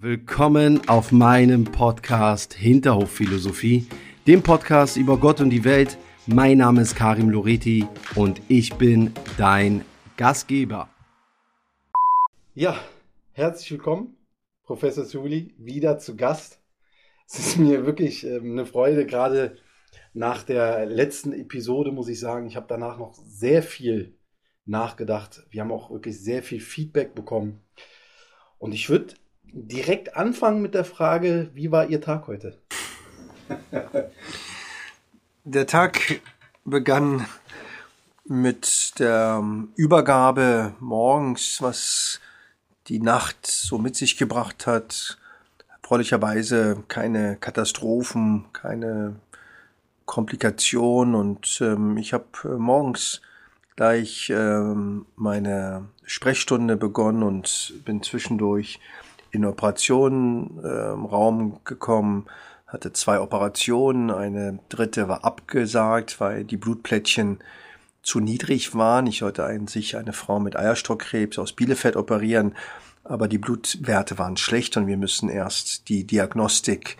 Willkommen auf meinem Podcast Hinterhofphilosophie, dem Podcast über Gott und die Welt. Mein Name ist Karim Loreti und ich bin dein Gastgeber. Ja, herzlich willkommen, Professor Suli, wieder zu Gast. Es ist mir wirklich ähm, eine Freude, gerade nach der letzten Episode muss ich sagen, ich habe danach noch sehr viel nachgedacht. Wir haben auch wirklich sehr viel Feedback bekommen. Und ich würde direkt anfangen mit der Frage, wie war Ihr Tag heute? Der Tag begann mit der Übergabe morgens, was die Nacht so mit sich gebracht hat. Erfreulicherweise keine Katastrophen, keine Komplikationen und ähm, ich habe äh, morgens gleich ähm, meine Sprechstunde begonnen und bin zwischendurch in Operationenraum äh, gekommen, hatte zwei Operationen, eine dritte war abgesagt, weil die Blutplättchen zu niedrig waren. Ich sollte eigentlich eine Frau mit Eierstockkrebs aus Bielefeld operieren, aber die Blutwerte waren schlecht und wir müssen erst die Diagnostik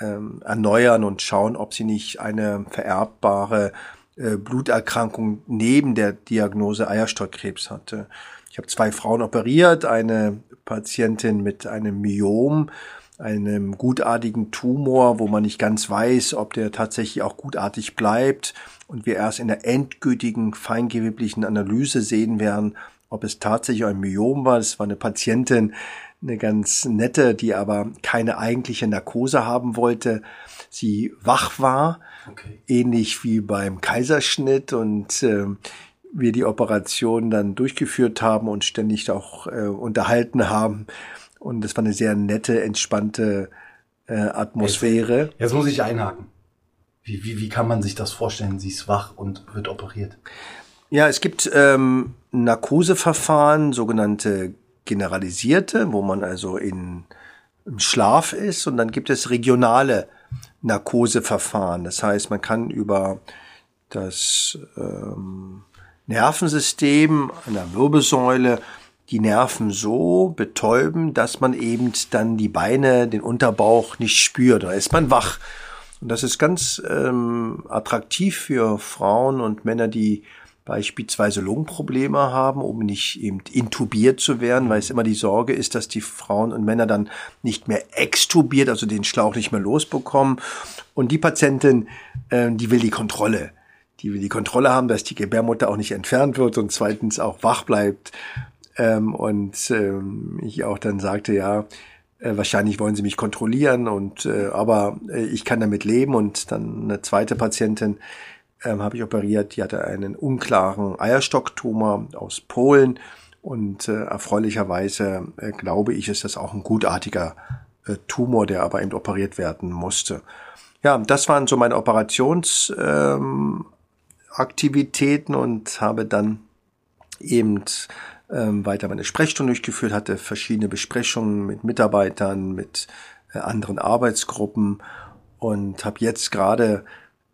ähm, erneuern und schauen, ob sie nicht eine vererbbare äh, Bluterkrankung neben der Diagnose Eierstockkrebs hatte. Ich habe zwei Frauen operiert, eine Patientin mit einem Myom, einem gutartigen Tumor, wo man nicht ganz weiß, ob der tatsächlich auch gutartig bleibt und wir erst in der endgültigen feingeweblichen Analyse sehen werden, ob es tatsächlich ein Myom war. Das war eine Patientin, eine ganz nette, die aber keine eigentliche Narkose haben wollte. Sie wach war, okay. ähnlich wie beim Kaiserschnitt und äh, wir die Operation dann durchgeführt haben und ständig auch äh, unterhalten haben. Und das war eine sehr nette, entspannte äh, Atmosphäre. Jetzt, jetzt muss ich einhaken. Wie, wie, wie kann man sich das vorstellen? Sie ist wach und wird operiert. Ja, es gibt ähm, Narkoseverfahren, sogenannte generalisierte, wo man also in, im Schlaf ist. Und dann gibt es regionale Narkoseverfahren. Das heißt, man kann über das ähm, Nervensystem einer Wirbelsäule die Nerven so betäuben, dass man eben dann die Beine, den Unterbauch nicht spürt. Da ist man wach. Und das ist ganz ähm, attraktiv für Frauen und Männer, die beispielsweise Lungenprobleme haben, um nicht eben intubiert zu werden, weil es immer die Sorge ist, dass die Frauen und Männer dann nicht mehr extubiert, also den Schlauch nicht mehr losbekommen. Und die Patientin, äh, die will die Kontrolle die will die Kontrolle haben, dass die Gebärmutter auch nicht entfernt wird und zweitens auch wach bleibt. Ähm, und ähm, ich auch dann sagte, ja, äh, wahrscheinlich wollen sie mich kontrollieren und äh, aber äh, ich kann damit leben. Und dann eine zweite Patientin ähm, habe ich operiert, die hatte einen unklaren Eierstocktumor aus Polen und äh, erfreulicherweise äh, glaube ich, ist das auch ein gutartiger äh, Tumor, der aber eben operiert werden musste. Ja, das waren so meine Operations ähm, Aktivitäten und habe dann eben ähm, weiter meine Sprechstunde durchgeführt, hatte verschiedene Besprechungen mit Mitarbeitern, mit äh, anderen Arbeitsgruppen und habe jetzt gerade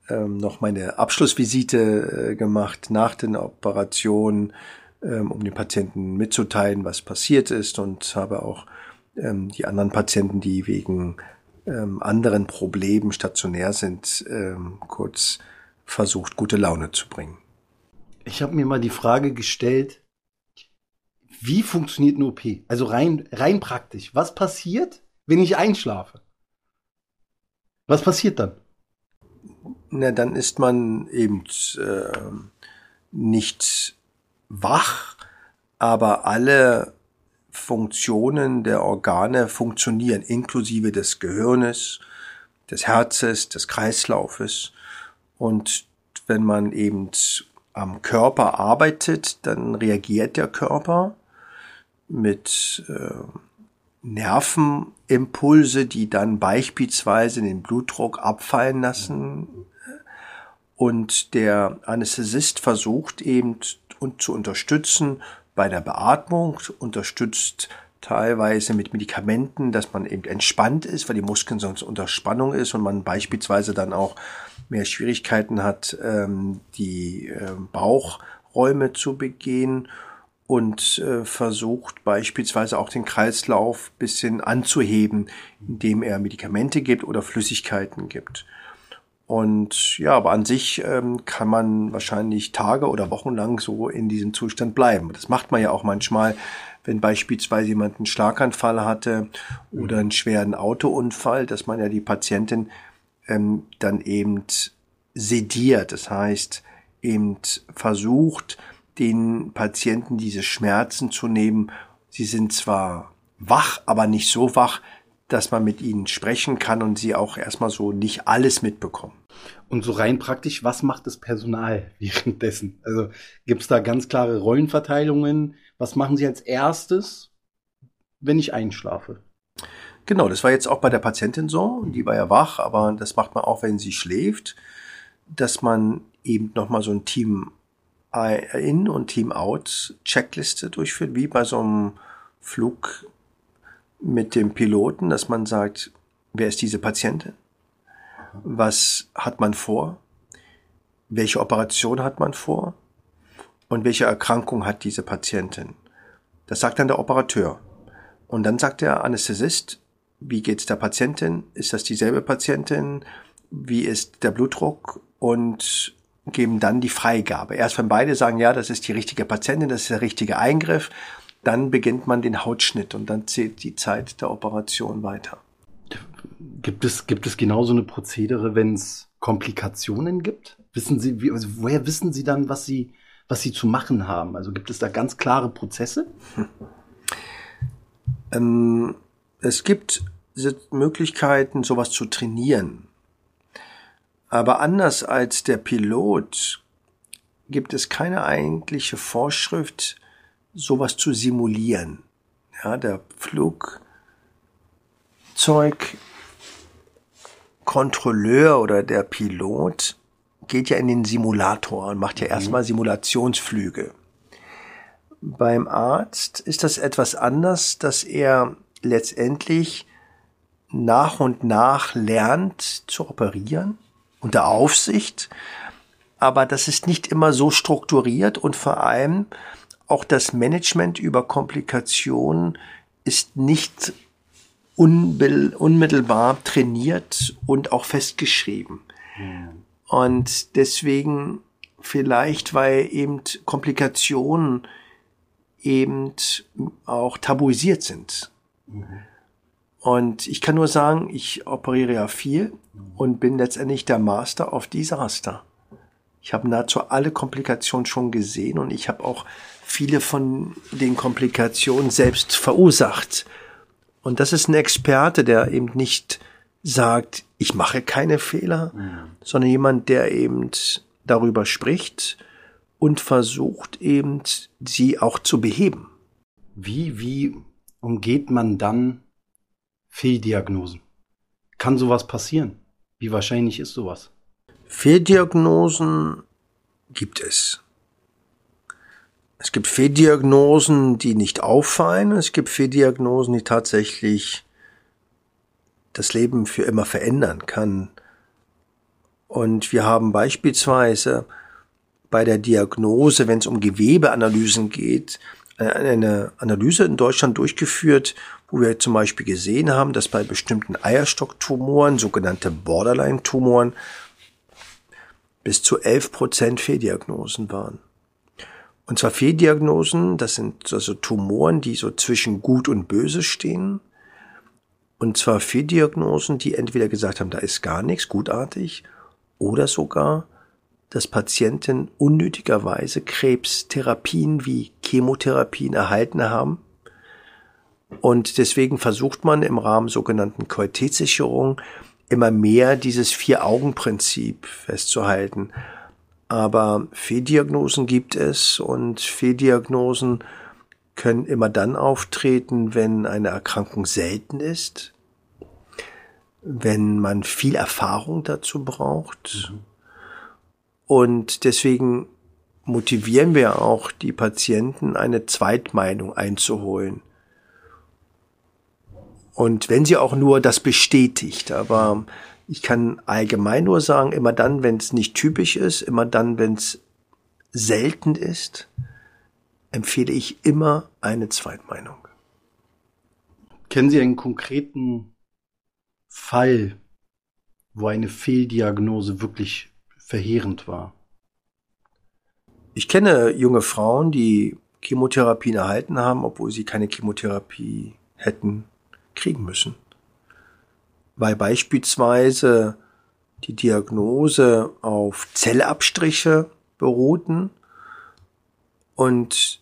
ähm, noch meine Abschlussvisite äh, gemacht nach den Operationen, ähm, um den Patienten mitzuteilen, was passiert ist und habe auch ähm, die anderen Patienten, die wegen ähm, anderen Problemen stationär sind, ähm, kurz versucht, gute Laune zu bringen. Ich habe mir mal die Frage gestellt, wie funktioniert eine OP? Also rein, rein praktisch. Was passiert, wenn ich einschlafe? Was passiert dann? Na, dann ist man eben äh, nicht wach, aber alle Funktionen der Organe funktionieren, inklusive des Gehirnes, des Herzes, des Kreislaufes. Und wenn man eben am Körper arbeitet, dann reagiert der Körper mit äh, Nervenimpulse, die dann beispielsweise den Blutdruck abfallen lassen. Und der Anästhesist versucht eben und zu unterstützen bei der Beatmung, unterstützt teilweise mit Medikamenten, dass man eben entspannt ist, weil die Muskeln sonst unter Spannung ist und man beispielsweise dann auch mehr Schwierigkeiten hat, ähm, die äh, Bauchräume zu begehen. und äh, versucht beispielsweise auch den Kreislauf bisschen anzuheben, indem er Medikamente gibt oder Flüssigkeiten gibt. Und ja, aber an sich ähm, kann man wahrscheinlich Tage oder Wochen lang so in diesem Zustand bleiben. Das macht man ja auch manchmal, wenn beispielsweise jemand einen Schlaganfall hatte oder einen schweren Autounfall, dass man ja die Patientin ähm, dann eben sediert. Das heißt, eben versucht, den Patienten diese Schmerzen zu nehmen. Sie sind zwar wach, aber nicht so wach, dass man mit ihnen sprechen kann und sie auch erstmal so nicht alles mitbekommen. Und so rein praktisch, was macht das Personal währenddessen? Also gibt es da ganz klare Rollenverteilungen? Was machen Sie als erstes, wenn ich einschlafe? Genau, das war jetzt auch bei der Patientin so. Die war ja wach, aber das macht man auch, wenn sie schläft, dass man eben nochmal so ein Team in und Team out Checkliste durchführt, wie bei so einem Flug mit dem Piloten, dass man sagt, wer ist diese Patientin? Was hat man vor? Welche Operation hat man vor? Und welche Erkrankung hat diese Patientin? Das sagt dann der Operateur. Und dann sagt der Anästhesist, wie geht's der Patientin? Ist das dieselbe Patientin? Wie ist der Blutdruck? Und geben dann die Freigabe. Erst wenn beide sagen, ja, das ist die richtige Patientin, das ist der richtige Eingriff, dann beginnt man den Hautschnitt und dann zählt die Zeit der Operation weiter. Gibt es, gibt es genauso eine Prozedere, wenn es Komplikationen gibt? Wissen Sie, wie, also woher wissen Sie dann, was Sie, was Sie zu machen haben? Also gibt es da ganz klare Prozesse? Hm. Ähm, es gibt Möglichkeiten, sowas zu trainieren. Aber anders als der Pilot gibt es keine eigentliche Vorschrift, sowas zu simulieren. Ja, der Flugzeugkontrolleur oder der Pilot geht ja in den Simulator und macht ja mhm. erstmal Simulationsflüge. Beim Arzt ist das etwas anders, dass er letztendlich nach und nach lernt zu operieren unter Aufsicht, aber das ist nicht immer so strukturiert und vor allem auch das Management über Komplikationen ist nicht unmittelbar trainiert und auch festgeschrieben. Mhm. Und deswegen vielleicht, weil eben Komplikationen eben auch tabuisiert sind. Mhm. Und ich kann nur sagen, ich operiere ja viel und bin letztendlich der Master of Disaster. Ich habe nahezu alle Komplikationen schon gesehen und ich habe auch viele von den Komplikationen selbst verursacht. Und das ist ein Experte, der eben nicht sagt, ich mache keine Fehler, mhm. sondern jemand, der eben darüber spricht und versucht eben, sie auch zu beheben. Wie, wie umgeht man dann Fehldiagnosen. Kann sowas passieren? Wie wahrscheinlich ist sowas? Fehldiagnosen gibt es. Es gibt Fehldiagnosen, die nicht auffallen. Es gibt Fehldiagnosen, die tatsächlich das Leben für immer verändern kann. Und wir haben beispielsweise bei der Diagnose, wenn es um Gewebeanalysen geht, eine Analyse in Deutschland durchgeführt, wo wir zum Beispiel gesehen haben, dass bei bestimmten Eierstocktumoren, sogenannte Borderline-Tumoren, bis zu 11 Prozent Fehldiagnosen waren. Und zwar Fehldiagnosen, das sind also Tumoren, die so zwischen gut und böse stehen. Und zwar Fehldiagnosen, die entweder gesagt haben, da ist gar nichts, gutartig, oder sogar, dass Patienten unnötigerweise Krebstherapien wie Chemotherapien erhalten haben und deswegen versucht man im Rahmen sogenannten Qualitätssicherung immer mehr dieses Vier-Augen-Prinzip festzuhalten. Aber Fehldiagnosen gibt es und Fehldiagnosen können immer dann auftreten, wenn eine Erkrankung selten ist, wenn man viel Erfahrung dazu braucht. Und deswegen motivieren wir auch die Patienten, eine Zweitmeinung einzuholen. Und wenn sie auch nur das bestätigt, aber ich kann allgemein nur sagen, immer dann, wenn es nicht typisch ist, immer dann, wenn es selten ist, empfehle ich immer eine Zweitmeinung. Kennen Sie einen konkreten Fall, wo eine Fehldiagnose wirklich verheerend war? Ich kenne junge Frauen, die Chemotherapien erhalten haben, obwohl sie keine Chemotherapie hätten kriegen müssen. Weil beispielsweise die Diagnose auf Zellabstriche beruhten und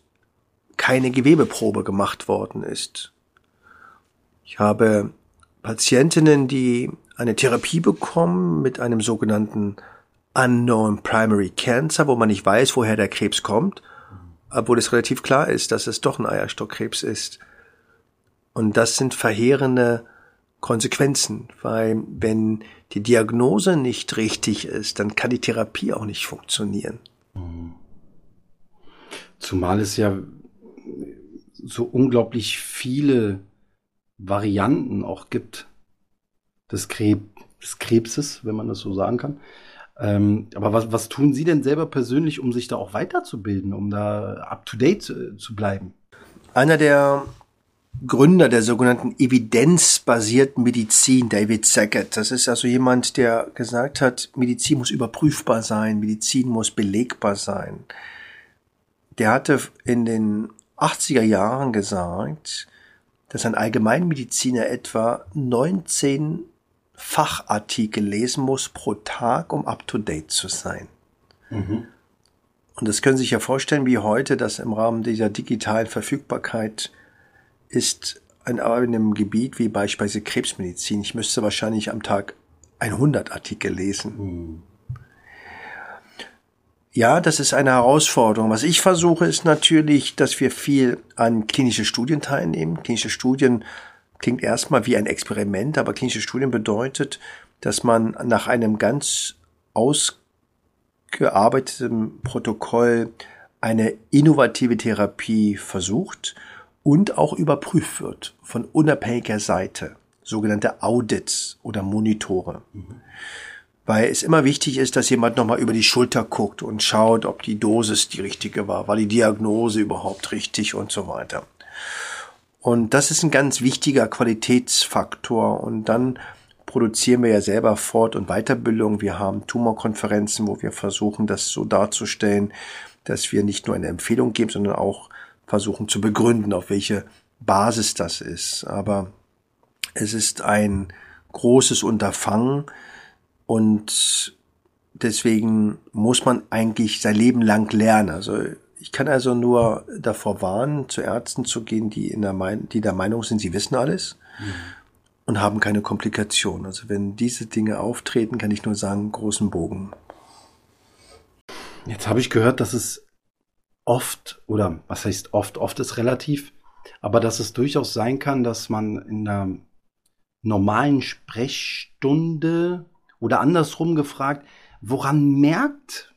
keine Gewebeprobe gemacht worden ist. Ich habe Patientinnen, die eine Therapie bekommen mit einem sogenannten Unknown Primary Cancer, wo man nicht weiß, woher der Krebs kommt, obwohl es relativ klar ist, dass es doch ein Eierstockkrebs ist. Und das sind verheerende Konsequenzen, weil wenn die Diagnose nicht richtig ist, dann kann die Therapie auch nicht funktionieren. Zumal es ja so unglaublich viele Varianten auch gibt des, Krebs, des Krebses, wenn man das so sagen kann. Ähm, aber was, was tun Sie denn selber persönlich, um sich da auch weiterzubilden, um da up-to-date zu, zu bleiben? Einer der Gründer der sogenannten evidenzbasierten Medizin, David Sackett. Das ist also jemand, der gesagt hat, Medizin muss überprüfbar sein, Medizin muss belegbar sein. Der hatte in den 80er Jahren gesagt, dass ein Allgemeinmediziner etwa 19 Fachartikel lesen muss pro Tag, um up-to-date zu sein. Mhm. Und das können Sie sich ja vorstellen, wie heute das im Rahmen dieser digitalen Verfügbarkeit ist in einem Gebiet wie beispielsweise Krebsmedizin. Ich müsste wahrscheinlich am Tag 100 Artikel lesen. Mhm. Ja, das ist eine Herausforderung. Was ich versuche, ist natürlich, dass wir viel an klinische Studien teilnehmen. Klinische Studien klingt erstmal wie ein Experiment, aber klinische Studien bedeutet, dass man nach einem ganz ausgearbeiteten Protokoll eine innovative Therapie versucht und auch überprüft wird von unabhängiger Seite, sogenannte Audits oder Monitore. Mhm. Weil es immer wichtig ist, dass jemand nochmal über die Schulter guckt und schaut, ob die Dosis die richtige war, war die Diagnose überhaupt richtig und so weiter. Und das ist ein ganz wichtiger Qualitätsfaktor. Und dann produzieren wir ja selber Fort- und Weiterbildung. Wir haben Tumorkonferenzen, wo wir versuchen, das so darzustellen, dass wir nicht nur eine Empfehlung geben, sondern auch versuchen zu begründen, auf welche Basis das ist. Aber es ist ein großes Unterfangen und deswegen muss man eigentlich sein Leben lang lernen. Also ich kann also nur davor warnen, zu Ärzten zu gehen, die, in der, Mein die der Meinung sind, sie wissen alles mhm. und haben keine Komplikationen. Also wenn diese Dinge auftreten, kann ich nur sagen, großen Bogen. Jetzt habe ich gehört, dass es oft, oder was heißt oft, oft ist relativ, aber dass es durchaus sein kann, dass man in einer normalen Sprechstunde oder andersrum gefragt, woran merkt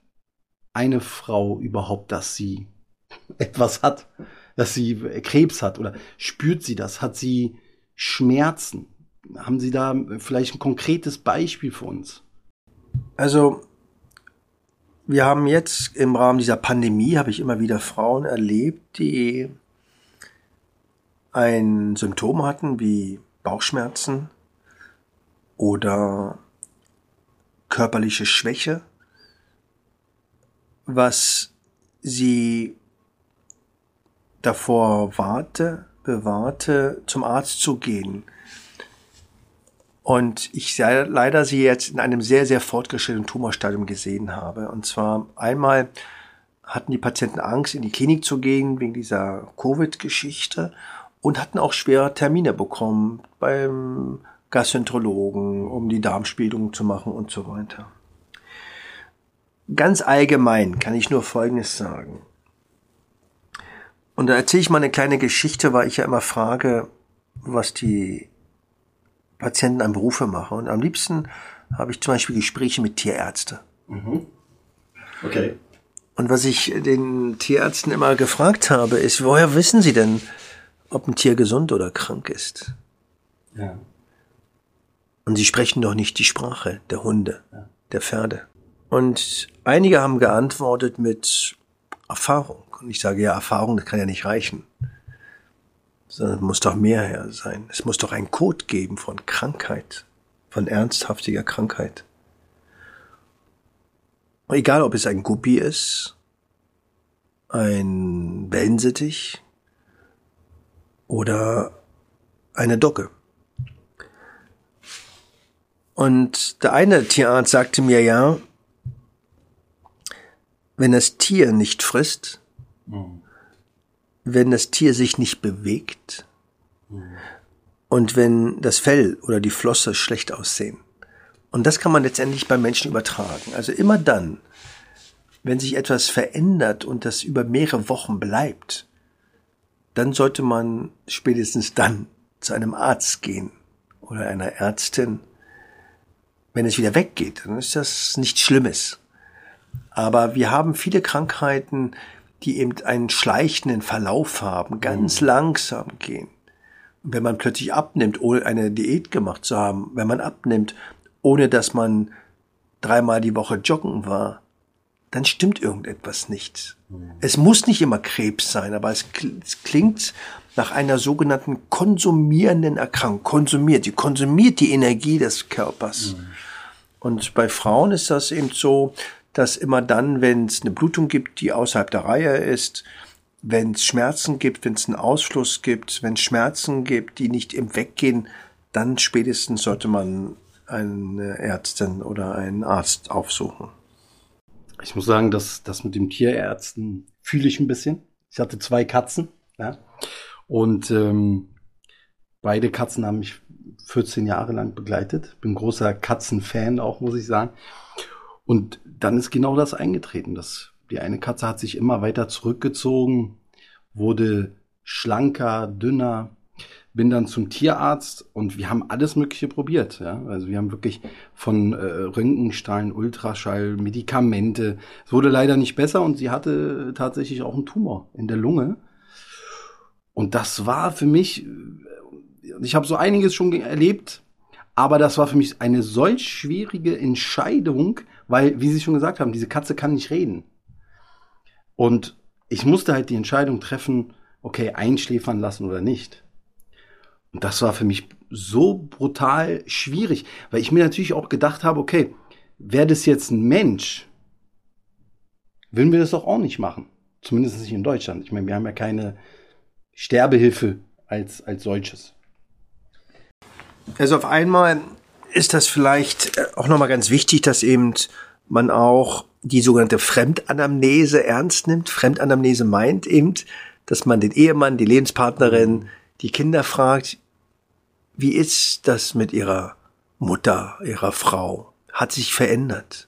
eine Frau überhaupt, dass sie etwas hat, dass sie Krebs hat oder spürt sie das? Hat sie Schmerzen? Haben Sie da vielleicht ein konkretes Beispiel für uns? Also, wir haben jetzt im Rahmen dieser Pandemie, habe ich immer wieder Frauen erlebt, die ein Symptom hatten wie Bauchschmerzen oder körperliche Schwäche was sie davor warte, bewahrte, zum Arzt zu gehen. Und ich leider sie jetzt in einem sehr, sehr fortgeschrittenen Tumorstadium gesehen habe. Und zwar einmal hatten die Patienten Angst, in die Klinik zu gehen wegen dieser Covid-Geschichte und hatten auch schwere Termine bekommen beim Gastroenterologen, um die Darmspiegelung zu machen und so weiter. Ganz allgemein kann ich nur Folgendes sagen. Und da erzähle ich mal eine kleine Geschichte, weil ich ja immer frage, was die Patienten an Berufe machen. Und am liebsten habe ich zum Beispiel Gespräche mit Tierärzten. Mhm. Okay. Und was ich den Tierärzten immer gefragt habe, ist, woher wissen sie denn, ob ein Tier gesund oder krank ist? Ja. Und sie sprechen doch nicht die Sprache der Hunde, der Pferde. Und einige haben geantwortet mit Erfahrung. Und ich sage, ja, Erfahrung, das kann ja nicht reichen. Sondern es muss doch mehr sein. Es muss doch einen Code geben von Krankheit, von ernsthaftiger Krankheit. Egal, ob es ein Guppi ist, ein Wellensittich oder eine Docke. Und der eine Tierarzt sagte mir ja, wenn das Tier nicht frisst, mhm. wenn das Tier sich nicht bewegt mhm. und wenn das Fell oder die Flosse schlecht aussehen. Und das kann man letztendlich beim Menschen übertragen. Also immer dann, wenn sich etwas verändert und das über mehrere Wochen bleibt, dann sollte man spätestens dann zu einem Arzt gehen oder einer Ärztin. Wenn es wieder weggeht, dann ist das nichts Schlimmes. Aber wir haben viele Krankheiten, die eben einen schleichenden Verlauf haben, ganz mhm. langsam gehen. Und wenn man plötzlich abnimmt, ohne eine Diät gemacht zu haben, wenn man abnimmt, ohne dass man dreimal die Woche joggen war, dann stimmt irgendetwas nicht. Mhm. Es muss nicht immer Krebs sein, aber es, klingt nach einer sogenannten konsumierenden Erkrankung. Konsumiert, die konsumiert die Energie des Körpers. Mhm. Und bei Frauen ist das eben so, dass immer dann, wenn es eine Blutung gibt, die außerhalb der Reihe ist, wenn es Schmerzen gibt, wenn es einen Ausfluss gibt, wenn es Schmerzen gibt, die nicht im Weggehen, dann spätestens sollte man eine Ärztin oder einen Arzt aufsuchen. Ich muss sagen, dass das mit dem Tierärzten fühle ich ein bisschen. Ich hatte zwei Katzen, ja, und ähm, beide Katzen haben mich 14 Jahre lang begleitet. Bin großer Katzenfan auch, muss ich sagen. Und dann ist genau das eingetreten. dass die eine Katze hat sich immer weiter zurückgezogen, wurde schlanker, dünner, bin dann zum Tierarzt und wir haben alles Mögliche probiert. Ja? Also wir haben wirklich von äh, Röntgenstrahlen, Ultraschall, Medikamente. Es wurde leider nicht besser und sie hatte tatsächlich auch einen Tumor in der Lunge. Und das war für mich, ich habe so einiges schon erlebt, aber das war für mich eine solch schwierige Entscheidung, weil, wie Sie schon gesagt haben, diese Katze kann nicht reden. Und ich musste halt die Entscheidung treffen, okay, einschläfern lassen oder nicht. Und das war für mich so brutal schwierig, weil ich mir natürlich auch gedacht habe, okay, wäre das jetzt ein Mensch, würden wir das doch auch nicht machen. Zumindest nicht in Deutschland. Ich meine, wir haben ja keine Sterbehilfe als, als solches. Also auf einmal ist das vielleicht äh, auch nochmal ganz wichtig, dass eben man auch die sogenannte Fremdanamnese ernst nimmt. Fremdanamnese meint eben, dass man den Ehemann, die Lebenspartnerin, die Kinder fragt, wie ist das mit ihrer Mutter, ihrer Frau? Hat sich verändert?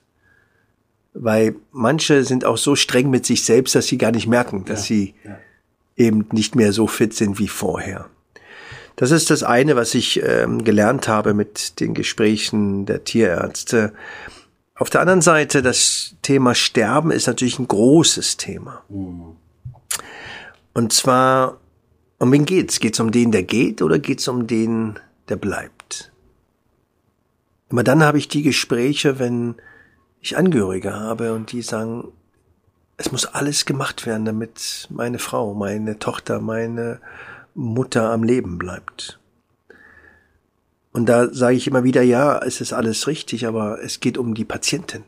Weil manche sind auch so streng mit sich selbst, dass sie gar nicht merken, dass ja, sie ja. Eben nicht mehr so fit sind wie vorher. Das ist das eine, was ich ähm, gelernt habe mit den Gesprächen der Tierärzte. Auf der anderen Seite, das Thema Sterben ist natürlich ein großes Thema. Und zwar, um wen geht's? Geht's um den, der geht, oder geht's um den, der bleibt? Immer dann habe ich die Gespräche, wenn ich Angehörige habe und die sagen, es muss alles gemacht werden, damit meine Frau, meine Tochter, meine Mutter am Leben bleibt. Und da sage ich immer wieder, ja, es ist alles richtig, aber es geht um die Patientin.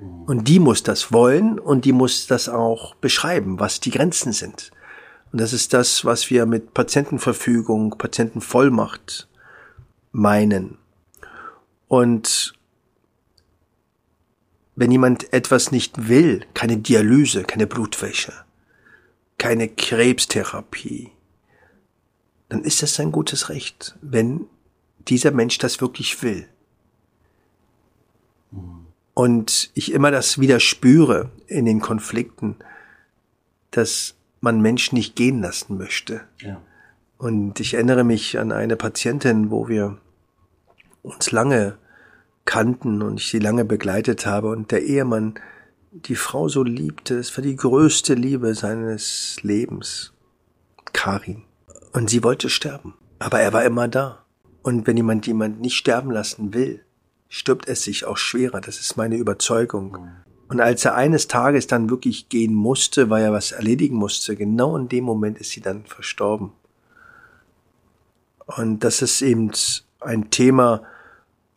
Mhm. Und die muss das wollen und die muss das auch beschreiben, was die Grenzen sind. Und das ist das, was wir mit Patientenverfügung, Patientenvollmacht meinen. Und wenn jemand etwas nicht will, keine Dialyse, keine Blutwäsche, keine Krebstherapie, dann ist das sein gutes Recht, wenn dieser Mensch das wirklich will. Und ich immer das wieder spüre in den Konflikten, dass man Menschen nicht gehen lassen möchte. Ja. Und ich erinnere mich an eine Patientin, wo wir uns lange kannten und ich sie lange begleitet habe und der Ehemann die Frau so liebte. Es war die größte Liebe seines Lebens. Karin. Und sie wollte sterben. Aber er war immer da. Und wenn jemand jemand nicht sterben lassen will, stirbt es sich auch schwerer. Das ist meine Überzeugung. Und als er eines Tages dann wirklich gehen musste, weil er was erledigen musste, genau in dem Moment ist sie dann verstorben. Und das ist eben ein Thema,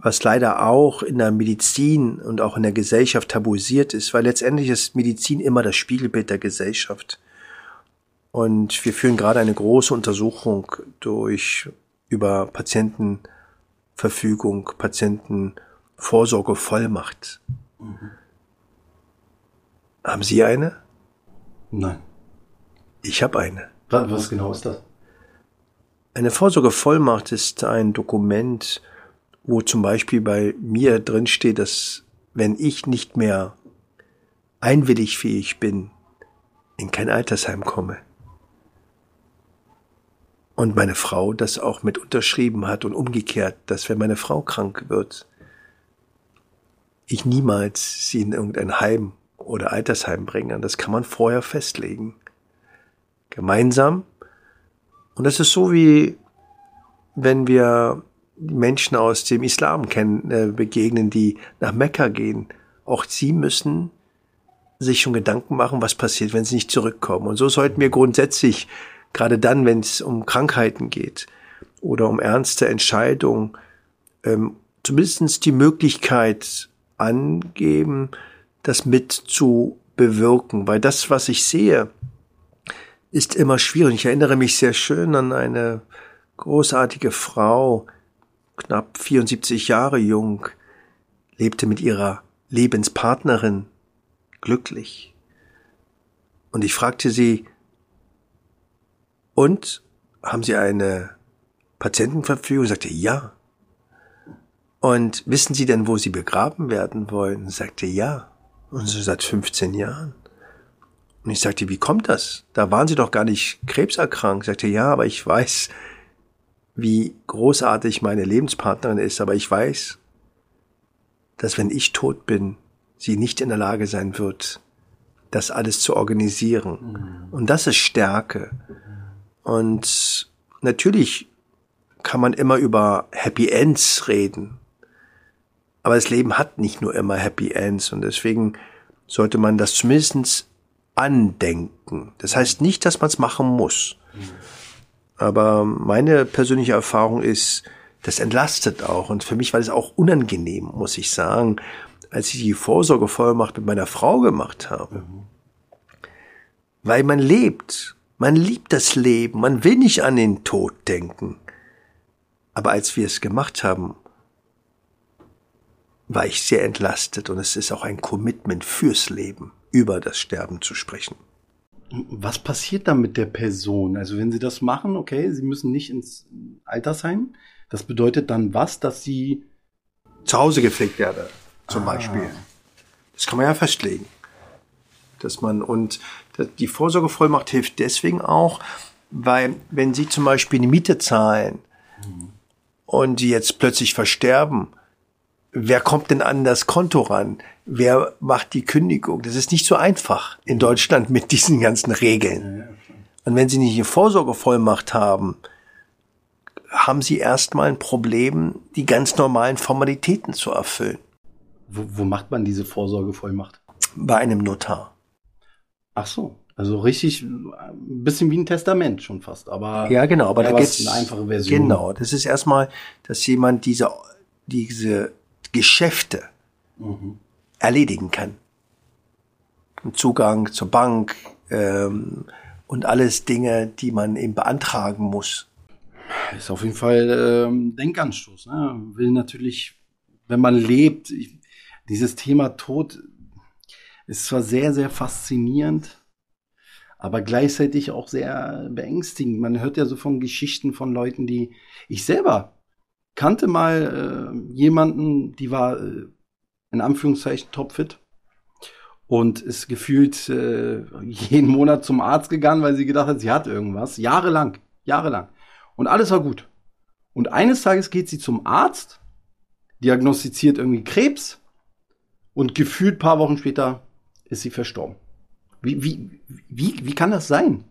was leider auch in der Medizin und auch in der Gesellschaft tabuisiert ist, weil letztendlich ist Medizin immer das Spiegelbild der Gesellschaft. Und wir führen gerade eine große Untersuchung durch über Patientenverfügung, Patientenvorsorgevollmacht. Mhm. Haben Sie eine? Nein. Ich habe eine. Was genau ist das? Eine Vorsorgevollmacht ist ein Dokument, wo zum Beispiel bei mir drin steht, dass wenn ich nicht mehr einwillig fähig bin, in kein Altersheim komme. Und meine Frau das auch mit unterschrieben hat und umgekehrt, dass wenn meine Frau krank wird, ich niemals sie in irgendein Heim oder Altersheim bringen. Das kann man vorher festlegen. Gemeinsam. Und das ist so wie wenn wir Menschen aus dem Islam kennen, äh, begegnen, die nach Mekka gehen. Auch sie müssen sich schon Gedanken machen, was passiert, wenn sie nicht zurückkommen. Und so sollten wir grundsätzlich, gerade dann, wenn es um Krankheiten geht oder um ernste Entscheidungen, ähm, zumindest die Möglichkeit angeben, das mit zu bewirken. Weil das, was ich sehe, ist immer schwierig. Ich erinnere mich sehr schön an eine großartige Frau, knapp 74 Jahre jung, lebte mit ihrer Lebenspartnerin glücklich. Und ich fragte sie, und haben Sie eine Patientenverfügung? Sagte ja. Und wissen Sie denn, wo Sie begraben werden wollen? Sagte ja. Und so seit 15 Jahren. Und ich sagte, wie kommt das? Da waren Sie doch gar nicht krebserkrankt. Sagte, ja, aber ich weiß, wie großartig meine Lebenspartnerin ist, aber ich weiß, dass wenn ich tot bin, sie nicht in der Lage sein wird, das alles zu organisieren. Mhm. Und das ist Stärke. Und natürlich kann man immer über Happy Ends reden. Aber das Leben hat nicht nur immer Happy Ends und deswegen sollte man das zumindest andenken. Das heißt nicht, dass man es machen muss. Aber meine persönliche Erfahrung ist, das entlastet auch. Und für mich war das auch unangenehm, muss ich sagen, als ich die Vorsorgevollmacht mit meiner Frau gemacht habe. Weil man lebt. Man liebt das Leben. Man will nicht an den Tod denken. Aber als wir es gemacht haben, war ich sehr entlastet und es ist auch ein Commitment fürs Leben, über das Sterben zu sprechen. Was passiert dann mit der Person? Also wenn Sie das machen, okay, Sie müssen nicht ins Altersheim. Das bedeutet dann was, dass Sie zu Hause gepflegt werde, zum ah. Beispiel. Das kann man ja festlegen. Dass man, und die Vorsorgevollmacht hilft deswegen auch, weil wenn Sie zum Beispiel die Miete zahlen mhm. und die jetzt plötzlich versterben, wer kommt denn an das Konto ran? Wer macht die Kündigung? Das ist nicht so einfach in Deutschland mit diesen ganzen Regeln. Und wenn Sie nicht eine Vorsorgevollmacht haben, haben Sie erstmal ein Problem, die ganz normalen Formalitäten zu erfüllen. Wo, wo macht man diese Vorsorgevollmacht? Bei einem Notar. Ach so. Also richtig, ein bisschen wie ein Testament schon fast, aber ja genau, aber da gibt's eine einfache Version. Genau, das ist erstmal, dass jemand diese diese Geschäfte mhm. erledigen kann. Zugang zur Bank ähm, und alles Dinge, die man eben beantragen muss. Ist auf jeden Fall ähm, Denkanstoß. Ne? Will natürlich, wenn man lebt, ich, dieses Thema Tod ist zwar sehr, sehr faszinierend, aber gleichzeitig auch sehr beängstigend. Man hört ja so von Geschichten von Leuten, die ich selber kannte mal äh, jemanden, die war äh, in Anführungszeichen topfit und ist gefühlt äh, jeden Monat zum Arzt gegangen, weil sie gedacht hat, sie hat irgendwas. Jahrelang, jahrelang. Und alles war gut. Und eines Tages geht sie zum Arzt, diagnostiziert irgendwie Krebs und gefühlt paar Wochen später ist sie verstorben. Wie, wie, wie, wie kann das sein?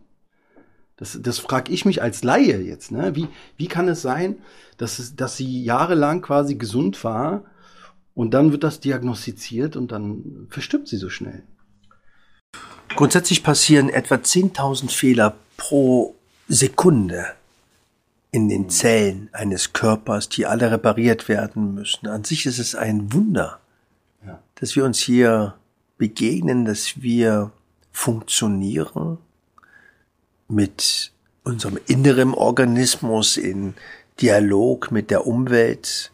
Das, das frage ich mich als Laie jetzt. Ne? Wie, wie kann es sein, dass, es, dass sie jahrelang quasi gesund war Und dann wird das diagnostiziert und dann verstirbt sie so schnell. Grundsätzlich passieren etwa 10.000 Fehler pro Sekunde in den Zellen eines Körpers, die alle repariert werden müssen. An sich ist es ein Wunder, ja. dass wir uns hier begegnen, dass wir funktionieren mit unserem inneren Organismus in Dialog mit der Umwelt.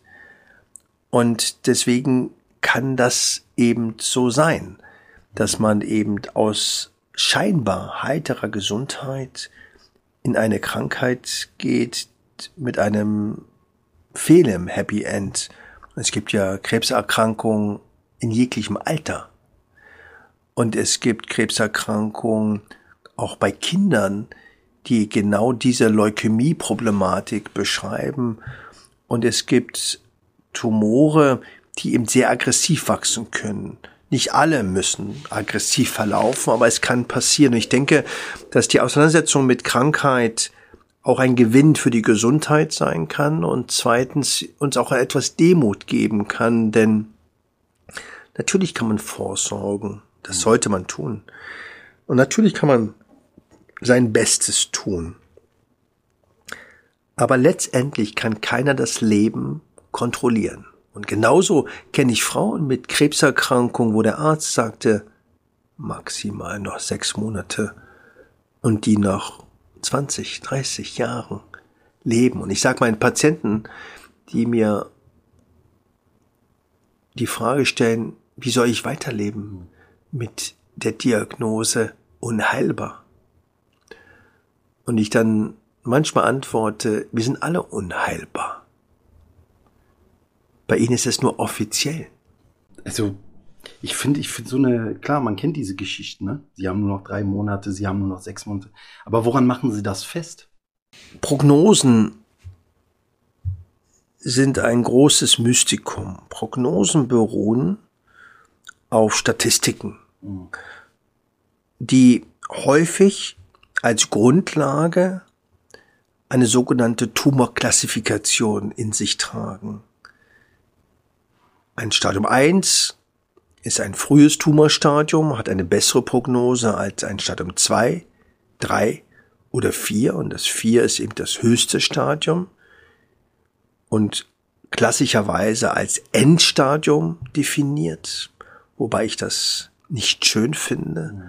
Und deswegen kann das eben so sein, dass man eben aus scheinbar heiterer Gesundheit in eine Krankheit geht mit einem fehlem Happy End. Es gibt ja Krebserkrankungen in jeglichem Alter. Und es gibt Krebserkrankungen auch bei Kindern, die genau diese Leukämie-Problematik beschreiben. Und es gibt Tumore, die eben sehr aggressiv wachsen können. Nicht alle müssen aggressiv verlaufen, aber es kann passieren. Und ich denke, dass die Auseinandersetzung mit Krankheit auch ein Gewinn für die Gesundheit sein kann und zweitens uns auch etwas Demut geben kann, denn natürlich kann man vorsorgen. Das sollte man tun. Und natürlich kann man sein Bestes tun. Aber letztendlich kann keiner das Leben kontrollieren. Und genauso kenne ich Frauen mit Krebserkrankung, wo der Arzt sagte, maximal noch sechs Monate und die noch 20, 30 Jahren leben. Und ich sage meinen Patienten, die mir die Frage stellen, wie soll ich weiterleben mit der Diagnose unheilbar? Und ich dann manchmal antworte, wir sind alle unheilbar. Bei Ihnen ist es nur offiziell. Also, ich finde, ich finde so eine, klar, man kennt diese Geschichten, ne? Sie haben nur noch drei Monate, Sie haben nur noch sechs Monate. Aber woran machen Sie das fest? Prognosen sind ein großes Mystikum. Prognosen beruhen auf Statistiken, mhm. die häufig als Grundlage eine sogenannte Tumorklassifikation in sich tragen. Ein Stadium 1 ist ein frühes Tumorstadium, hat eine bessere Prognose als ein Stadium 2, 3 oder 4 und das 4 ist eben das höchste Stadium und klassischerweise als Endstadium definiert, wobei ich das nicht schön finde.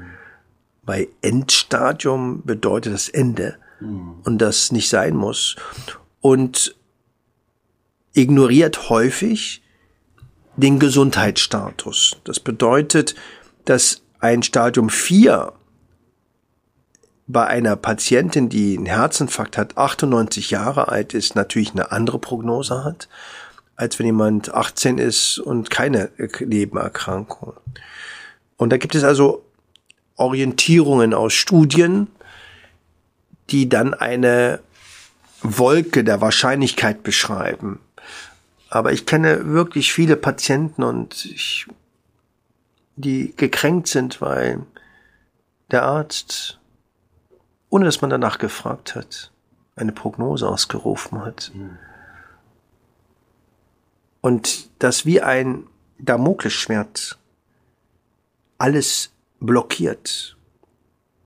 Bei Endstadium bedeutet das Ende mhm. und das nicht sein muss und ignoriert häufig den Gesundheitsstatus. Das bedeutet, dass ein Stadium 4 bei einer Patientin, die einen Herzinfarkt hat, 98 Jahre alt ist, natürlich eine andere Prognose hat, als wenn jemand 18 ist und keine Nebenerkrankung. Und da gibt es also Orientierungen aus Studien, die dann eine Wolke der Wahrscheinlichkeit beschreiben. Aber ich kenne wirklich viele Patienten und ich, die gekränkt sind, weil der Arzt, ohne dass man danach gefragt hat, eine Prognose ausgerufen hat. Mhm. Und das wie ein Damoklesschwert alles blockiert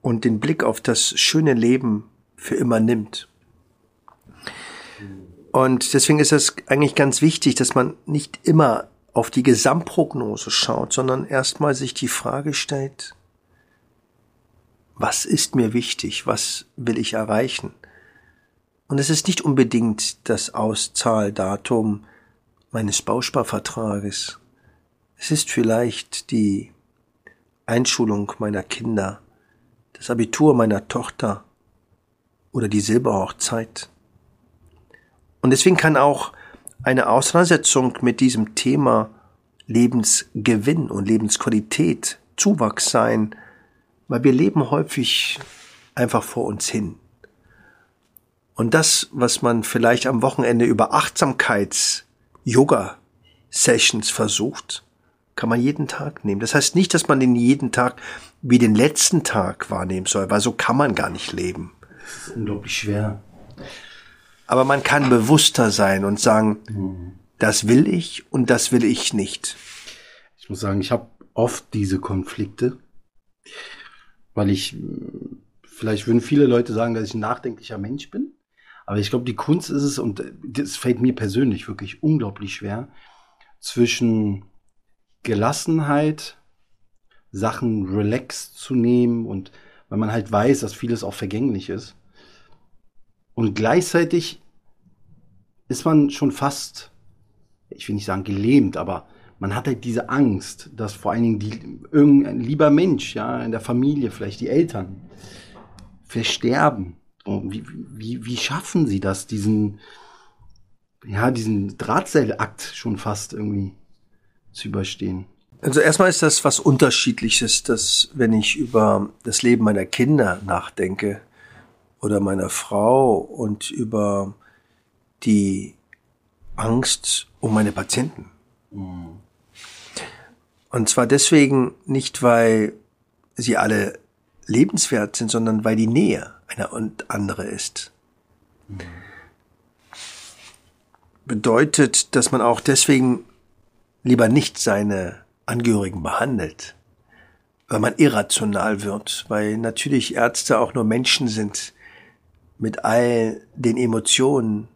und den Blick auf das schöne Leben für immer nimmt. Und deswegen ist es eigentlich ganz wichtig, dass man nicht immer auf die Gesamtprognose schaut, sondern erstmal sich die Frage stellt, was ist mir wichtig, was will ich erreichen? Und es ist nicht unbedingt das Auszahldatum meines Bausparvertrages. Es ist vielleicht die Einschulung meiner Kinder, das Abitur meiner Tochter oder die Silberhochzeit. Und deswegen kann auch eine Auseinandersetzung mit diesem Thema Lebensgewinn und Lebensqualität Zuwachs sein, weil wir leben häufig einfach vor uns hin. Und das, was man vielleicht am Wochenende über Achtsamkeits-Yoga-Sessions versucht, kann man jeden Tag nehmen. Das heißt nicht, dass man den jeden Tag wie den letzten Tag wahrnehmen soll, weil so kann man gar nicht leben. Das ist unglaublich schwer. Aber man kann bewusster sein und sagen, mhm. das will ich und das will ich nicht. Ich muss sagen, ich habe oft diese Konflikte, weil ich, vielleicht würden viele Leute sagen, dass ich ein nachdenklicher Mensch bin. Aber ich glaube, die Kunst ist es, und das fällt mir persönlich wirklich unglaublich schwer, zwischen Gelassenheit, Sachen relaxed zu nehmen und weil man halt weiß, dass vieles auch vergänglich ist. Und gleichzeitig ist man schon fast, ich will nicht sagen gelähmt, aber man hat halt diese Angst, dass vor allen Dingen die, irgendein lieber Mensch, ja, in der Familie, vielleicht die Eltern, versterben. Und wie, wie, wie schaffen sie das, diesen, ja, diesen Drahtseilakt schon fast irgendwie zu überstehen? Also erstmal ist das was Unterschiedliches, dass wenn ich über das Leben meiner Kinder nachdenke oder meiner Frau und über die Angst um meine Patienten. Mhm. Und zwar deswegen nicht, weil sie alle lebenswert sind, sondern weil die Nähe eine und andere ist. Mhm. Bedeutet, dass man auch deswegen lieber nicht seine Angehörigen behandelt, weil man irrational wird, weil natürlich Ärzte auch nur Menschen sind mit all den Emotionen,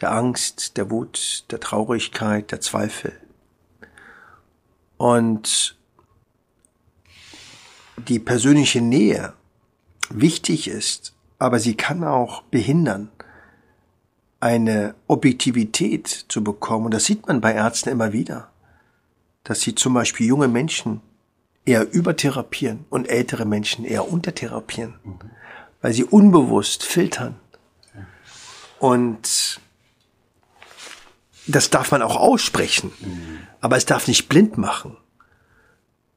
der Angst, der Wut, der Traurigkeit, der Zweifel. Und die persönliche Nähe wichtig ist, aber sie kann auch behindern, eine Objektivität zu bekommen. Und das sieht man bei Ärzten immer wieder, dass sie zum Beispiel junge Menschen eher übertherapieren und ältere Menschen eher untertherapieren, mhm. weil sie unbewusst filtern. Und das darf man auch aussprechen, mhm. aber es darf nicht blind machen.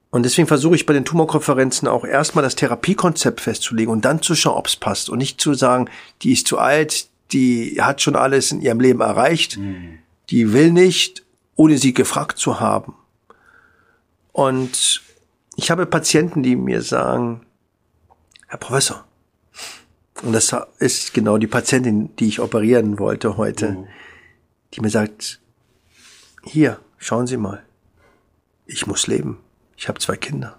Und deswegen versuche ich bei den Tumorkonferenzen auch erstmal das Therapiekonzept festzulegen und dann zu schauen, ob es passt und nicht zu sagen, die ist zu alt, die hat schon alles in ihrem Leben erreicht, mhm. die will nicht, ohne sie gefragt zu haben. Und ich habe Patienten, die mir sagen, Herr Professor, und das ist genau die Patientin, die ich operieren wollte heute. Mhm die mir sagt, hier, schauen Sie mal, ich muss leben. Ich habe zwei Kinder,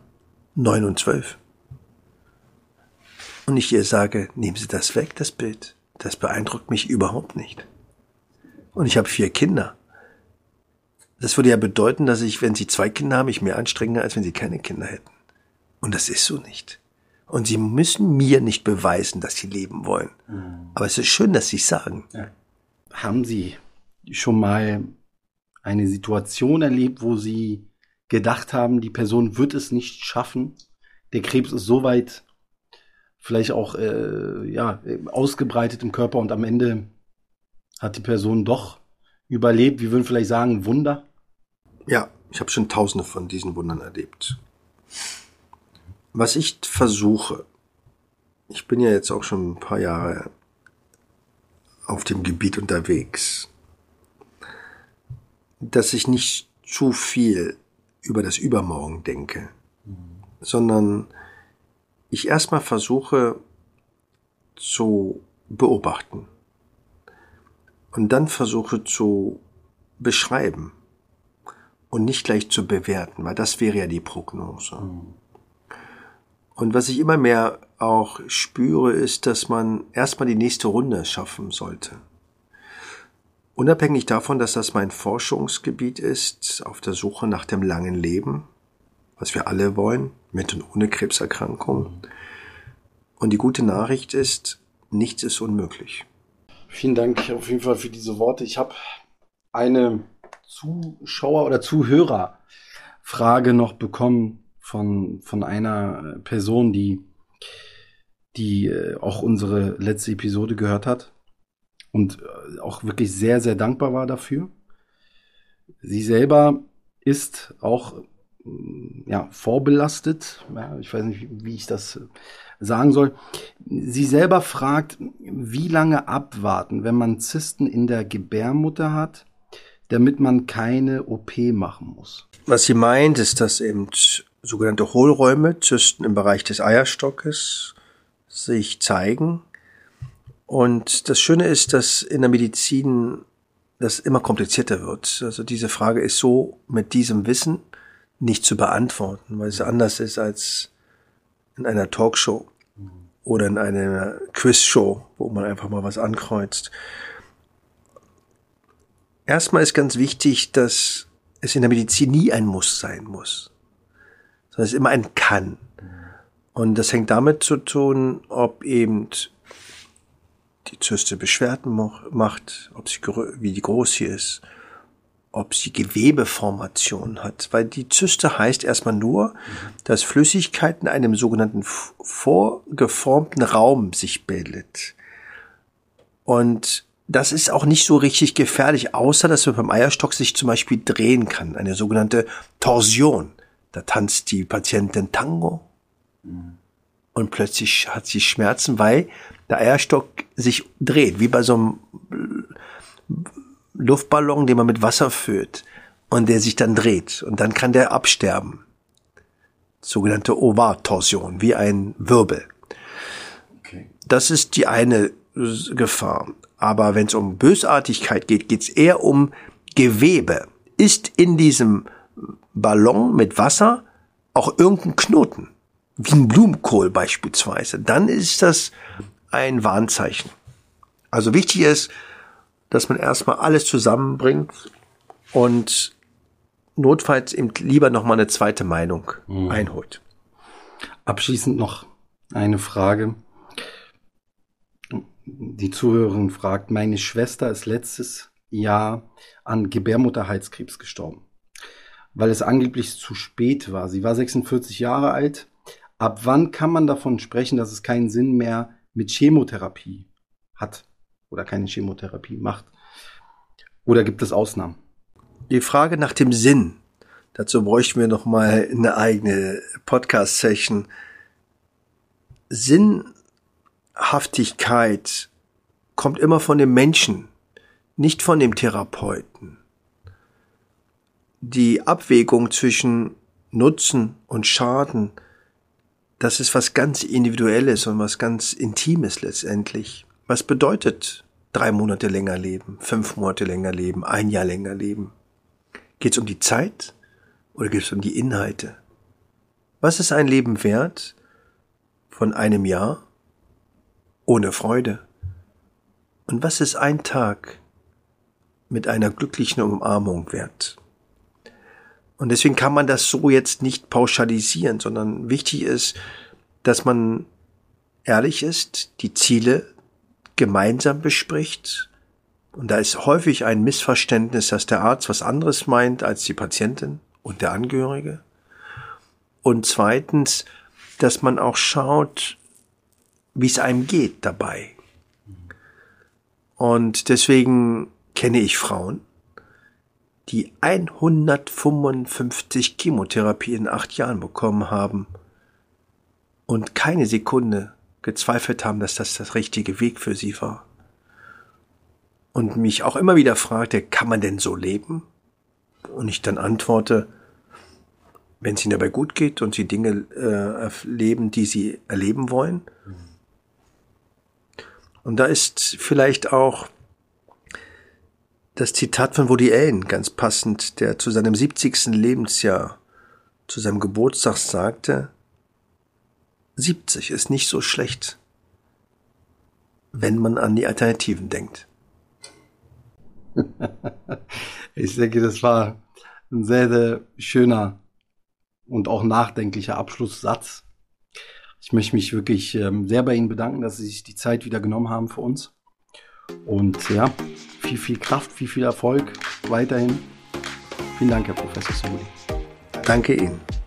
neun und zwölf. Und ich ihr sage, nehmen Sie das weg, das Bild. Das beeindruckt mich überhaupt nicht. Und ich habe vier Kinder. Das würde ja bedeuten, dass ich, wenn Sie zwei Kinder haben, ich mehr anstrenge, als wenn Sie keine Kinder hätten. Und das ist so nicht. Und Sie müssen mir nicht beweisen, dass Sie leben wollen. Mhm. Aber es ist schön, dass Sie es sagen. Ja. Haben Sie schon mal eine Situation erlebt, wo sie gedacht haben, die Person wird es nicht schaffen. Der Krebs ist so weit vielleicht auch äh, ja, ausgebreitet im Körper und am Ende hat die Person doch überlebt. Wir würden vielleicht sagen, Wunder. Ja, ich habe schon tausende von diesen Wundern erlebt. Was ich versuche, ich bin ja jetzt auch schon ein paar Jahre auf dem Gebiet unterwegs dass ich nicht zu viel über das Übermorgen denke, mhm. sondern ich erstmal versuche zu beobachten und dann versuche zu beschreiben und nicht gleich zu bewerten, weil das wäre ja die Prognose. Mhm. Und was ich immer mehr auch spüre, ist, dass man erstmal die nächste Runde schaffen sollte. Unabhängig davon, dass das mein Forschungsgebiet ist, auf der Suche nach dem langen Leben, was wir alle wollen, mit und ohne Krebserkrankung. Und die gute Nachricht ist, nichts ist unmöglich. Vielen Dank auf jeden Fall für diese Worte. Ich habe eine Zuschauer- oder Zuhörerfrage noch bekommen von, von einer Person, die, die äh, auch unsere letzte Episode gehört hat und äh, auch wirklich sehr, sehr dankbar war dafür. Sie selber ist auch ja, vorbelastet. Ja, ich weiß nicht, wie ich das äh, sagen soll. Sie selber fragt, wie lange abwarten, wenn man Zysten in der Gebärmutter hat, damit man keine OP machen muss. Was sie meint, ist, dass eben sogenannte Hohlräume, Zysten im Bereich des Eierstockes sich zeigen und das Schöne ist, dass in der Medizin das immer komplizierter wird. Also diese Frage ist so mit diesem Wissen nicht zu beantworten, weil es anders ist als in einer Talkshow oder in einer Quizshow, wo man einfach mal was ankreuzt. Erstmal ist ganz wichtig, dass es in der Medizin nie ein Muss sein muss, sondern es immer ein Kann. Und das hängt damit zu tun, ob eben die Zyste Beschwerden macht, ob sie, wie die groß sie ist, ob sie Gewebeformation hat, weil die Zyste heißt erstmal nur, dass Flüssigkeit in einem sogenannten vorgeformten Raum sich bildet. Und das ist auch nicht so richtig gefährlich, außer dass man beim Eierstock sich zum Beispiel drehen kann, eine sogenannte Torsion. Da tanzt die Patientin Tango und plötzlich hat sie Schmerzen, weil der Eierstock sich dreht, wie bei so einem Luftballon, den man mit Wasser füllt und der sich dann dreht und dann kann der absterben. Sogenannte Ovartorsion, wie ein Wirbel. Okay. Das ist die eine Gefahr. Aber wenn es um Bösartigkeit geht, geht es eher um Gewebe. Ist in diesem Ballon mit Wasser auch irgendein Knoten, wie ein Blumenkohl beispielsweise, dann ist das ein Warnzeichen. Also wichtig ist, dass man erstmal alles zusammenbringt und notfalls eben lieber nochmal eine zweite Meinung mhm. einholt. Abschließend noch eine Frage. Die Zuhörerin fragt, meine Schwester ist letztes Jahr an Gebärmutterhalskrebs gestorben, weil es angeblich zu spät war. Sie war 46 Jahre alt. Ab wann kann man davon sprechen, dass es keinen Sinn mehr mit Chemotherapie hat? Oder keine Chemotherapie macht? Oder gibt es Ausnahmen? Die Frage nach dem Sinn, dazu bräuchten wir noch mal eine eigene Podcast-Session. Sinnhaftigkeit kommt immer von dem Menschen, nicht von dem Therapeuten. Die Abwägung zwischen Nutzen und Schaden, das ist was ganz Individuelles und was ganz Intimes letztendlich. Was bedeutet drei Monate länger leben, fünf Monate länger leben, ein Jahr länger leben? Geht es um die Zeit oder geht es um die Inhalte? Was ist ein Leben wert von einem Jahr ohne Freude? Und was ist ein Tag mit einer glücklichen Umarmung wert? Und deswegen kann man das so jetzt nicht pauschalisieren, sondern wichtig ist, dass man ehrlich ist, die Ziele gemeinsam bespricht. Und da ist häufig ein Missverständnis, dass der Arzt was anderes meint als die Patientin und der Angehörige. Und zweitens, dass man auch schaut, wie es einem geht dabei. Und deswegen kenne ich Frauen, die 155 Chemotherapie in acht Jahren bekommen haben und keine Sekunde gezweifelt haben, dass das das richtige Weg für sie war. Und mich auch immer wieder fragte, kann man denn so leben? Und ich dann antworte, wenn es ihnen dabei gut geht und sie Dinge äh, erleben, die sie erleben wollen. Und da ist vielleicht auch das Zitat von Woody Allen ganz passend, der zu seinem 70. Lebensjahr, zu seinem Geburtstag sagte, 70 ist nicht so schlecht, wenn man an die Alternativen denkt. ich denke, das war ein sehr, sehr schöner und auch nachdenklicher Abschlusssatz. Ich möchte mich wirklich ähm, sehr bei Ihnen bedanken, dass Sie sich die Zeit wieder genommen haben für uns. Und ja, viel, viel Kraft, viel, viel Erfolg weiterhin. Vielen Dank, Herr Professor Soli. Danke Ihnen.